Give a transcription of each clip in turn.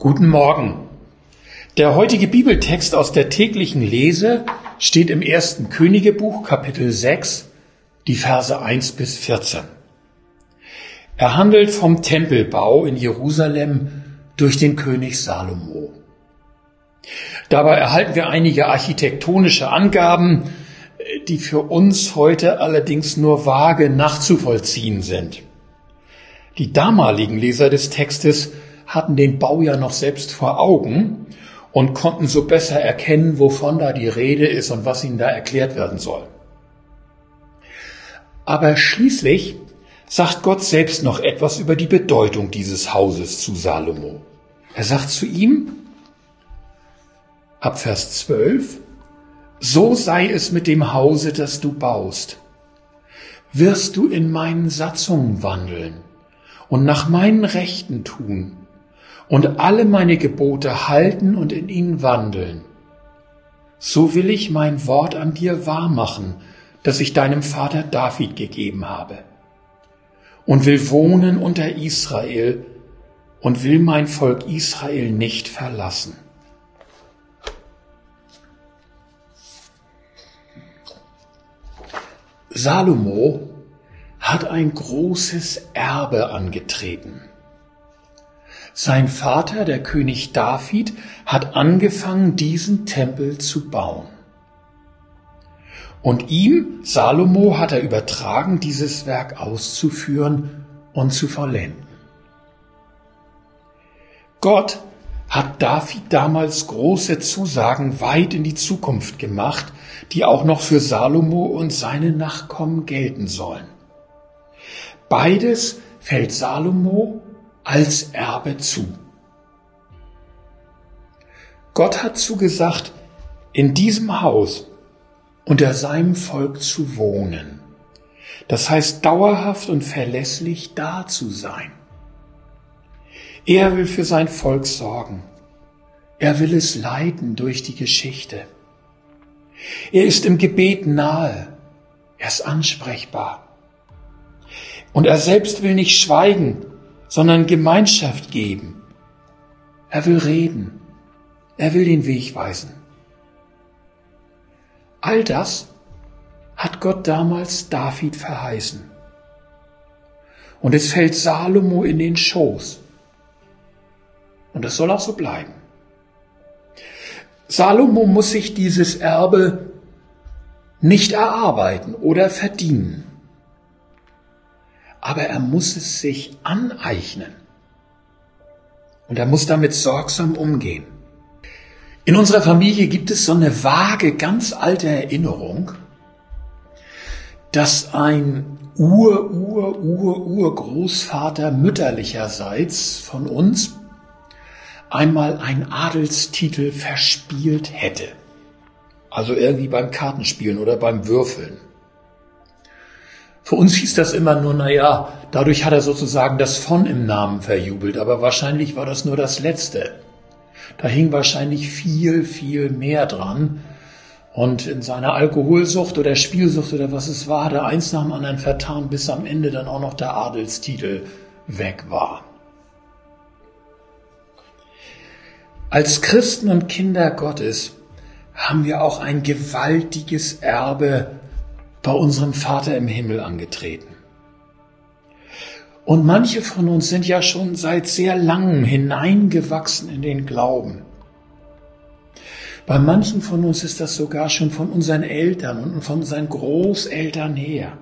Guten Morgen. Der heutige Bibeltext aus der täglichen Lese steht im ersten Königebuch Kapitel 6, die Verse 1 bis 14. Er handelt vom Tempelbau in Jerusalem durch den König Salomo. Dabei erhalten wir einige architektonische Angaben, die für uns heute allerdings nur vage nachzuvollziehen sind. Die damaligen Leser des Textes hatten den Bau ja noch selbst vor Augen und konnten so besser erkennen, wovon da die Rede ist und was ihnen da erklärt werden soll. Aber schließlich sagt Gott selbst noch etwas über die Bedeutung dieses Hauses zu Salomo. Er sagt zu ihm, ab Vers 12, so sei es mit dem Hause, das du baust. Wirst du in meinen Satzungen wandeln und nach meinen Rechten tun und alle meine Gebote halten und in ihnen wandeln. So will ich mein Wort an dir wahrmachen, das ich deinem Vater David gegeben habe. Und will wohnen unter Israel und will mein Volk Israel nicht verlassen. Salomo hat ein großes Erbe angetreten. Sein Vater, der König David, hat angefangen, diesen Tempel zu bauen. Und ihm, Salomo, hat er übertragen, dieses Werk auszuführen und zu vollenden. Gott hat David damals große Zusagen weit in die Zukunft gemacht, die auch noch für Salomo und seine Nachkommen gelten sollen. Beides fällt Salomo als Erbe zu. Gott hat zugesagt, in diesem Haus unter seinem Volk zu wohnen. Das heißt, dauerhaft und verlässlich da zu sein. Er will für sein Volk sorgen. Er will es leiten durch die Geschichte. Er ist im Gebet nahe. Er ist ansprechbar. Und er selbst will nicht schweigen, sondern Gemeinschaft geben. Er will reden. Er will den Weg weisen. All das hat Gott damals David verheißen. Und es fällt Salomo in den Schoß. Und es soll auch so bleiben. Salomo muss sich dieses Erbe nicht erarbeiten oder verdienen aber er muss es sich aneignen. Und er muss damit sorgsam umgehen. In unserer Familie gibt es so eine vage, ganz alte Erinnerung, dass ein Ur, Ur, Ur, Urgroßvater mütterlicherseits von uns einmal einen Adelstitel verspielt hätte. Also irgendwie beim Kartenspielen oder beim Würfeln. Für uns hieß das immer nur, na ja, dadurch hat er sozusagen das von im Namen verjubelt, aber wahrscheinlich war das nur das Letzte. Da hing wahrscheinlich viel, viel mehr dran. Und in seiner Alkoholsucht oder Spielsucht oder was es war, der eins nach dem anderen vertan, bis am Ende dann auch noch der Adelstitel weg war. Als Christen und Kinder Gottes haben wir auch ein gewaltiges Erbe bei unserem Vater im Himmel angetreten. Und manche von uns sind ja schon seit sehr langem hineingewachsen in den Glauben. Bei manchen von uns ist das sogar schon von unseren Eltern und von unseren Großeltern her.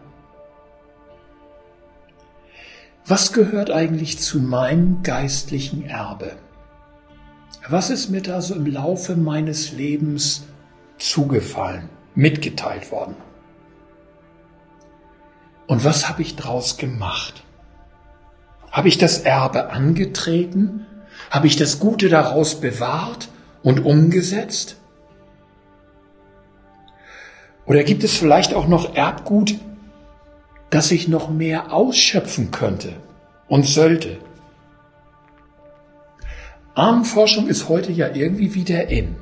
Was gehört eigentlich zu meinem geistlichen Erbe? Was ist mir da so im Laufe meines Lebens zugefallen, mitgeteilt worden? Und was habe ich draus gemacht? Habe ich das Erbe angetreten? Habe ich das Gute daraus bewahrt und umgesetzt? Oder gibt es vielleicht auch noch Erbgut, das ich noch mehr ausschöpfen könnte und sollte? Ahnenforschung ist heute ja irgendwie wieder in.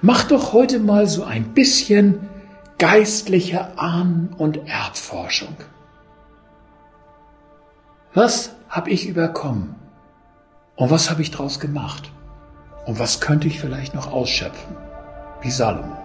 Mach doch heute mal so ein bisschen geistliche Ahn- und Erbforschung. Was habe ich überkommen? Und was habe ich daraus gemacht? Und was könnte ich vielleicht noch ausschöpfen? Wie Salomo.